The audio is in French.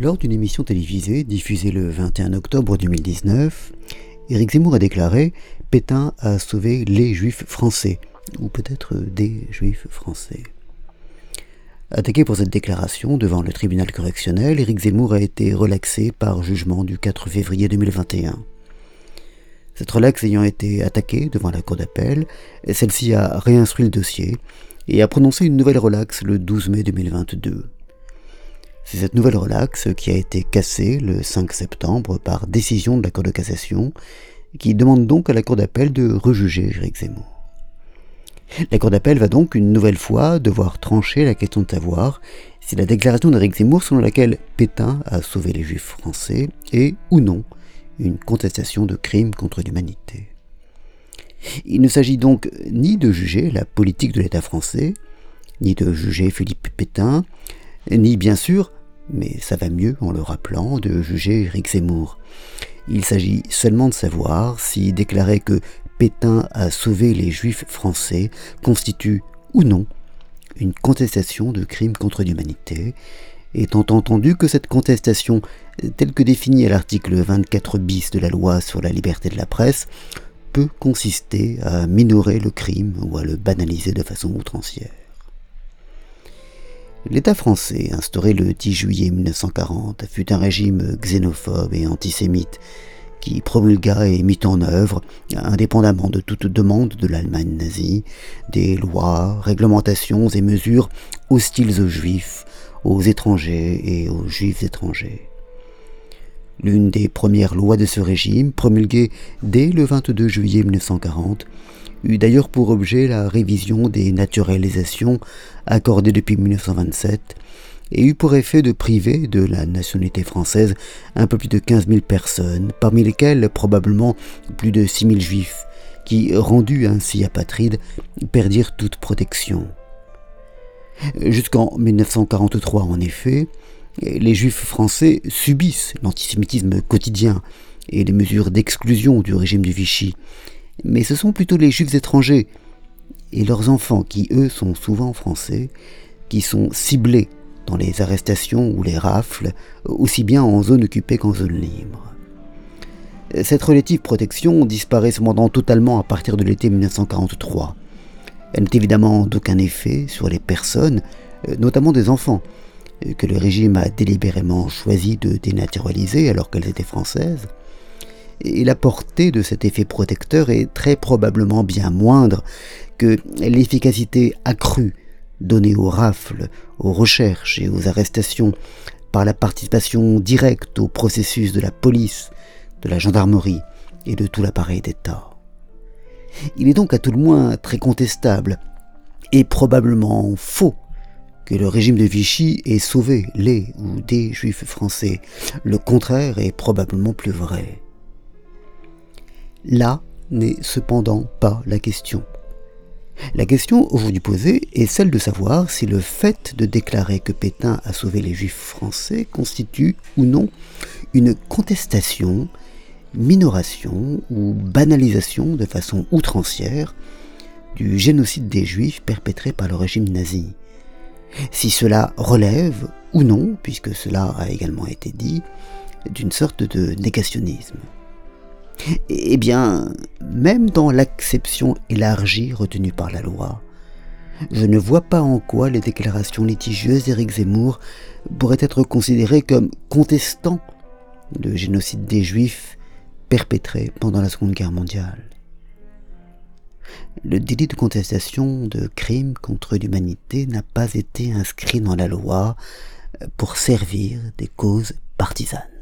Lors d'une émission télévisée diffusée le 21 octobre 2019, Éric Zemmour a déclaré Pétain a sauvé les juifs français, ou peut-être des juifs français. Attaqué pour cette déclaration devant le tribunal correctionnel, Éric Zemmour a été relaxé par jugement du 4 février 2021. Cette relaxe ayant été attaquée devant la cour d'appel, celle-ci a réinstruit le dossier et a prononcé une nouvelle relaxe le 12 mai 2022. C'est cette nouvelle relaxe qui a été cassée le 5 septembre par décision de la Cour de cassation, qui demande donc à la Cour d'appel de rejuger Éric Zemmour. La Cour d'appel va donc une nouvelle fois devoir trancher la question de savoir si la déclaration d'Éric Zemmour selon laquelle Pétain a sauvé les juifs français est ou non une contestation de crime contre l'humanité. Il ne s'agit donc ni de juger la politique de l'État français, ni de juger Philippe Pétain, ni bien sûr, mais ça va mieux en le rappelant, de juger Éric Zemmour. Il s'agit seulement de savoir si déclarer que Pétain a sauvé les juifs français constitue ou non une contestation de crime contre l'humanité, étant entendu que cette contestation, telle que définie à l'article 24 bis de la loi sur la liberté de la presse, peut consister à minorer le crime ou à le banaliser de façon outrancière. L'État français, instauré le 10 juillet 1940, fut un régime xénophobe et antisémite qui promulgua et mit en œuvre, indépendamment de toute demande de l'Allemagne nazie, des lois, réglementations et mesures hostiles aux juifs, aux étrangers et aux juifs étrangers. L'une des premières lois de ce régime, promulguée dès le 22 juillet 1940, eut d'ailleurs pour objet la révision des naturalisations accordées depuis 1927 et eut pour effet de priver de la nationalité française un peu plus de 15 000 personnes, parmi lesquelles probablement plus de 6 000 juifs, qui, rendus ainsi apatrides, perdirent toute protection. Jusqu'en 1943, en effet, les juifs français subissent l'antisémitisme quotidien et les mesures d'exclusion du régime du Vichy, mais ce sont plutôt les juifs étrangers et leurs enfants, qui eux sont souvent français, qui sont ciblés dans les arrestations ou les rafles, aussi bien en zone occupée qu'en zone libre. Cette relative protection disparaît cependant totalement à partir de l'été 1943. Elle n'a évidemment d'aucun effet sur les personnes, notamment des enfants, que le régime a délibérément choisi de dénaturaliser alors qu'elles étaient françaises. Et la portée de cet effet protecteur est très probablement bien moindre que l'efficacité accrue donnée aux rafles, aux recherches et aux arrestations par la participation directe au processus de la police, de la gendarmerie et de tout l'appareil d'État. Il est donc à tout le moins très contestable et probablement faux que le régime de Vichy ait sauvé les ou des juifs français. Le contraire est probablement plus vrai. Là n'est cependant pas la question. La question aujourd'hui posée est celle de savoir si le fait de déclarer que Pétain a sauvé les juifs français constitue ou non une contestation, minoration ou banalisation de façon outrancière du génocide des juifs perpétré par le régime nazi. Si cela relève ou non, puisque cela a également été dit, d'une sorte de négationnisme. Eh bien, même dans l'acception élargie retenue par la loi, je ne vois pas en quoi les déclarations litigieuses d'Éric Zemmour pourraient être considérées comme contestant le génocide des Juifs perpétré pendant la Seconde Guerre mondiale. Le délit de contestation de crimes contre l'humanité n'a pas été inscrit dans la loi pour servir des causes partisanes.